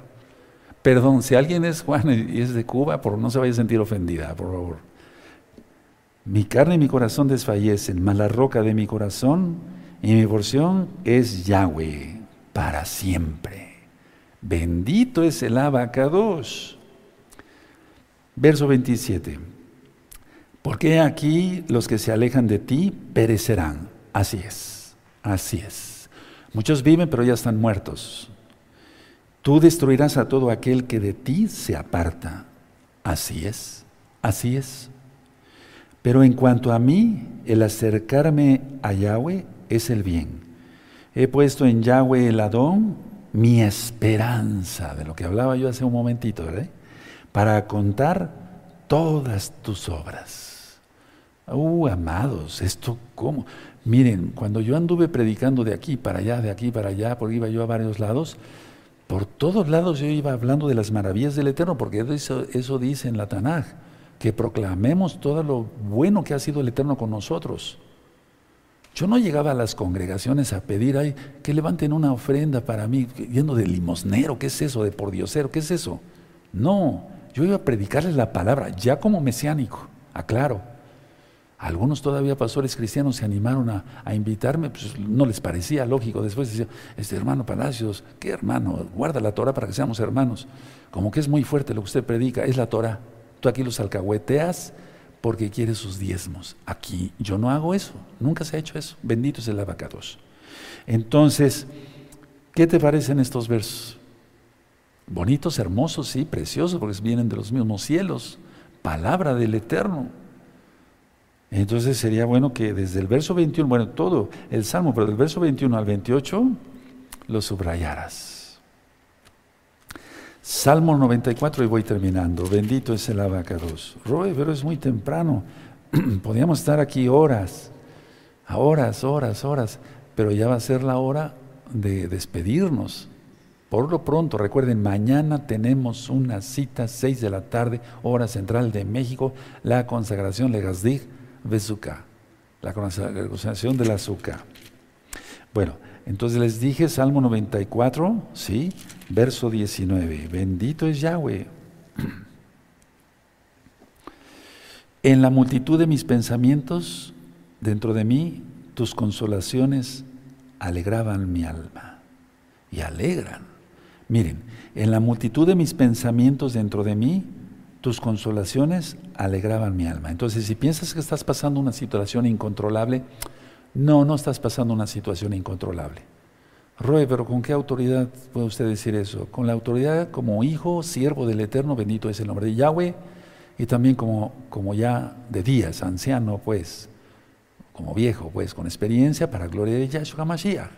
Perdón, si alguien es Juana y es de Cuba, por no se vaya a sentir ofendida, por favor. Mi carne y mi corazón desfallecen, mas la roca de mi corazón y mi porción es Yahweh para siempre. Bendito es el abacados. Verso 27. Porque aquí los que se alejan de ti perecerán. Así es, así es. Muchos viven pero ya están muertos. Tú destruirás a todo aquel que de ti se aparta. Así es, así es. Pero en cuanto a mí, el acercarme a Yahweh es el bien. He puesto en Yahweh el Adón mi esperanza, de lo que hablaba yo hace un momentito, ¿verdad? Para contar todas tus obras. Uh, amados, esto cómo. Miren, cuando yo anduve predicando de aquí para allá, de aquí para allá, porque iba yo a varios lados, por todos lados yo iba hablando de las maravillas del Eterno, porque eso, eso dice en la Tanaj, que proclamemos todo lo bueno que ha sido el Eterno con nosotros. Yo no llegaba a las congregaciones a pedir, ay, que levanten una ofrenda para mí, yendo de limosnero, ¿qué es eso? De por Diosero, ¿qué es eso? No, yo iba a predicarles la palabra, ya como mesiánico, aclaro. Algunos todavía pastores cristianos se animaron a, invitarme, pues no les parecía lógico. Después decía, este hermano Palacios, ¿qué hermano? Guarda la Torah para que seamos hermanos. Como que es muy fuerte lo que usted predica, es la Torah. Tú aquí los alcahueteas porque quiere sus diezmos. Aquí yo no hago eso, nunca se ha hecho eso. Bendito es el abacados. Entonces, ¿qué te parecen estos versos? Bonitos, hermosos, sí, preciosos, porque vienen de los mismos cielos. Palabra del Eterno. Entonces sería bueno que desde el verso 21, bueno, todo el Salmo, pero del verso 21 al 28, lo subrayaras. Salmo 94 y voy terminando. Bendito es el abacados. Roe, pero es muy temprano. (clears throat) Podríamos estar aquí horas, horas, horas, horas, pero ya va a ser la hora de despedirnos. Por lo pronto, recuerden, mañana tenemos una cita, 6 de la tarde, hora central de México, la consagración Legazdig Bezuka, la consagración de la azúcar. Bueno, entonces les dije Salmo 94, ¿sí? Verso 19. Bendito es Yahweh. (clears throat) En la multitud de mis pensamientos, dentro de mí, tus consolaciones alegraban mi alma. Y alegran. Miren, en la multitud de mis pensamientos dentro de mí, tus consolaciones alegraban mi alma. Entonces, si piensas que estás pasando una situación incontrolable, no, no estás pasando una situación incontrolable. Roe, pero ¿con qué autoridad puede usted decir eso? Con la autoridad como hijo, siervo del Eterno, bendito es el nombre de Yahweh, y también como, como ya de días, anciano, pues, como viejo, pues, con experiencia para gloria de Yahshua Mashiach.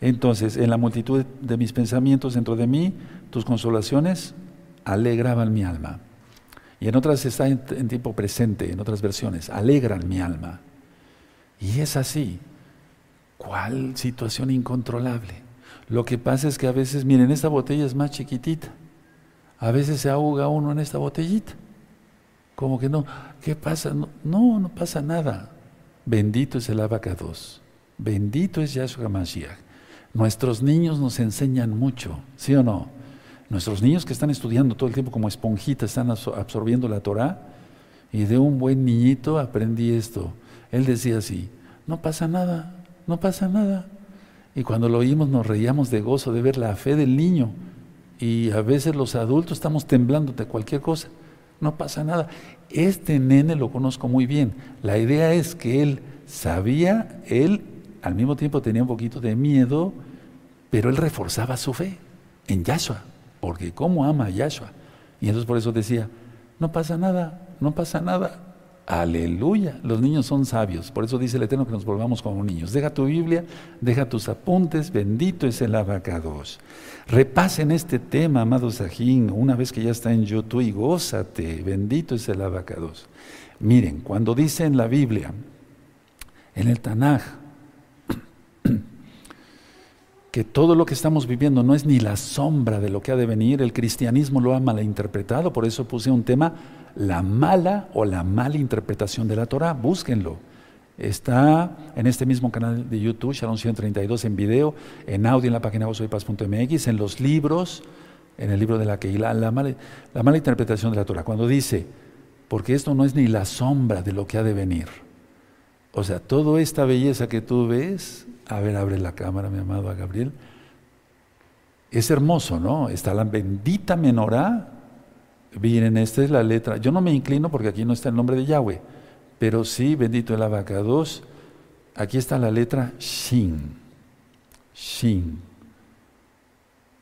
Entonces, en la multitud de mis pensamientos dentro de mí, tus consolaciones alegraban mi alma. Y en otras está en, en tiempo presente, en otras versiones, alegran mi alma. Y es así. ¿Cuál situación incontrolable? Lo que pasa es que a veces, miren, esta botella es más chiquitita. A veces se ahoga uno en esta botellita. Como que no, ¿qué pasa? No, no, pasa nada. Bendito es el abacados. Bendito es Yahshua Mashiach. Nuestros niños nos enseñan mucho, ¿sí o no? Nuestros niños que están estudiando todo el tiempo como esponjitas, están absorbiendo la Torah. Y de un buen niñito aprendí esto. Él decía así, no pasa nada, no pasa nada. Y cuando lo oímos nos reíamos de gozo de ver la fe del niño. Y a veces los adultos estamos temblando de cualquier cosa. No pasa nada. Este nene lo conozco muy bien. La idea es que él sabía, él al mismo tiempo tenía un poquito de miedo, pero él reforzaba su fe en Yahshua. Porque cómo ama a Yahshua. Y entonces por eso decía, no pasa nada, no pasa nada. Aleluya, los niños son sabios, por eso dice el Eterno que nos volvamos como niños. Deja tu Biblia, deja tus apuntes, bendito es el abacados. Repasen este tema, amado Sajín, una vez que ya está en YouTube y gózate, bendito es el abacados. Miren, cuando dice en la Biblia, en el Tanaj, que todo lo que estamos viviendo no es ni la sombra de lo que ha de venir, el cristianismo lo ha malinterpretado, por eso puse un tema la mala o la mala interpretación de la Torah. Búsquenlo. Está en este mismo canal de YouTube, Shalom 132, en video, en audio en la página gozoypaz.mx, en los libros, en el libro de la Keilah, la mala, la mala interpretación de la Torah. Cuando dice, porque esto no es ni la sombra de lo que ha de venir. O sea, toda esta belleza que tú ves, a ver, abre la cámara, mi amado Gabriel, es hermoso, ¿no? Está la bendita menorá Miren, esta es la letra. Yo no me inclino porque aquí no está el nombre de Yahweh, pero sí, bendito el abacados. Aquí está la letra Shin. Shin.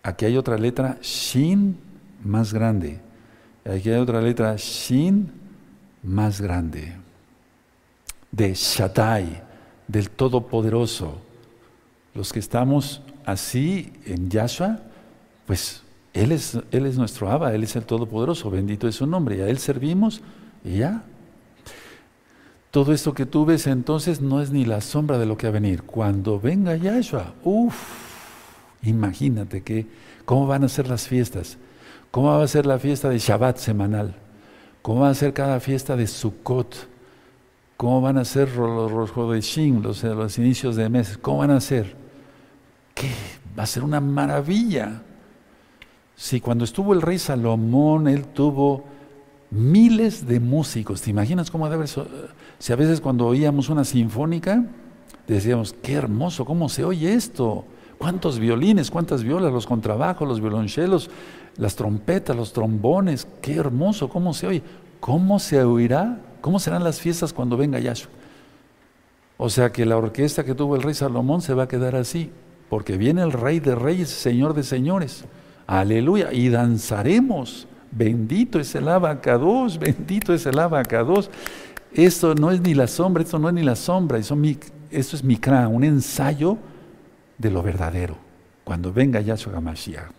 Aquí hay otra letra Shin más grande. Aquí hay otra letra Shin más grande. De Shaddai, del Todopoderoso. Los que estamos así en Yahshua, pues él es, él es nuestro Abba, Él es el Todopoderoso, bendito es su nombre, y a Él servimos y ya. Todo esto que tú ves entonces no es ni la sombra de lo que va a venir. Cuando venga Yahshua, uff, imagínate que, cómo van a ser las fiestas, cómo va a ser la fiesta de Shabbat semanal, cómo va a ser cada fiesta de Sukkot, cómo van a ser los Rodeshim, los, los inicios de meses, cómo van a ser. ¿Qué? Va a ser una maravilla. Si cuando estuvo el rey Salomón, él tuvo miles de músicos. ¿Te imaginas cómo debe ser? Si a veces cuando oíamos una sinfónica, decíamos, qué hermoso, cómo se oye esto. ¿Cuántos violines, cuántas violas, los contrabajos, los violonchelos, las trompetas, los trombones? Qué hermoso, cómo se oye. ¿Cómo se oirá? ¿Cómo serán las fiestas cuando venga Yahshua? O sea que la orquesta que tuvo el rey Salomón se va a quedar así, porque viene el rey de reyes, señor de señores. Aleluya. Y danzaremos. Bendito es el abacados, bendito es el abacados. Esto no es ni la sombra, esto no es ni la sombra, esto, es Mikra, un ensayo de lo verdadero. Cuando venga Yahshua HaMashiach.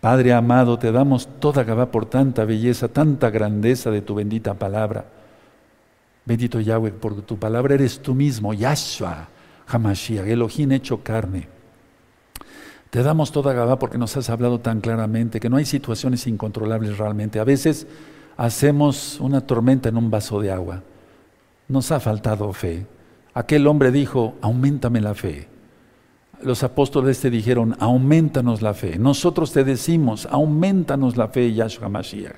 Padre amado, te damos toda Gabá por tanta belleza, tanta grandeza de tu bendita palabra. Bendito Yahweh, porque tu palabra eres tú mismo, Yahshua HaMashiach, Elohim hecho carne. Te damos toda Gabá porque nos has hablado tan claramente que no hay situaciones incontrolables realmente. A veces hacemos una tormenta en un vaso de agua. Nos ha faltado fe. Aquel hombre dijo, aumentame la fe. Los apóstoles te dijeron, aumentanos la fe. Nosotros te decimos, aumentanos la fe, Yahshua Mashiach.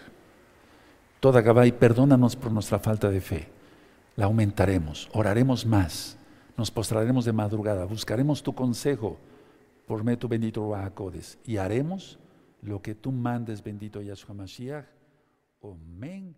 Toda Gabá y perdónanos por nuestra falta de fe. La aumentaremos, oraremos más, nos postraremos de madrugada, buscaremos tu consejo por tu bendito Ruacodes, y haremos lo que tú mandes, bendito Yahshua Mashiach. Amén.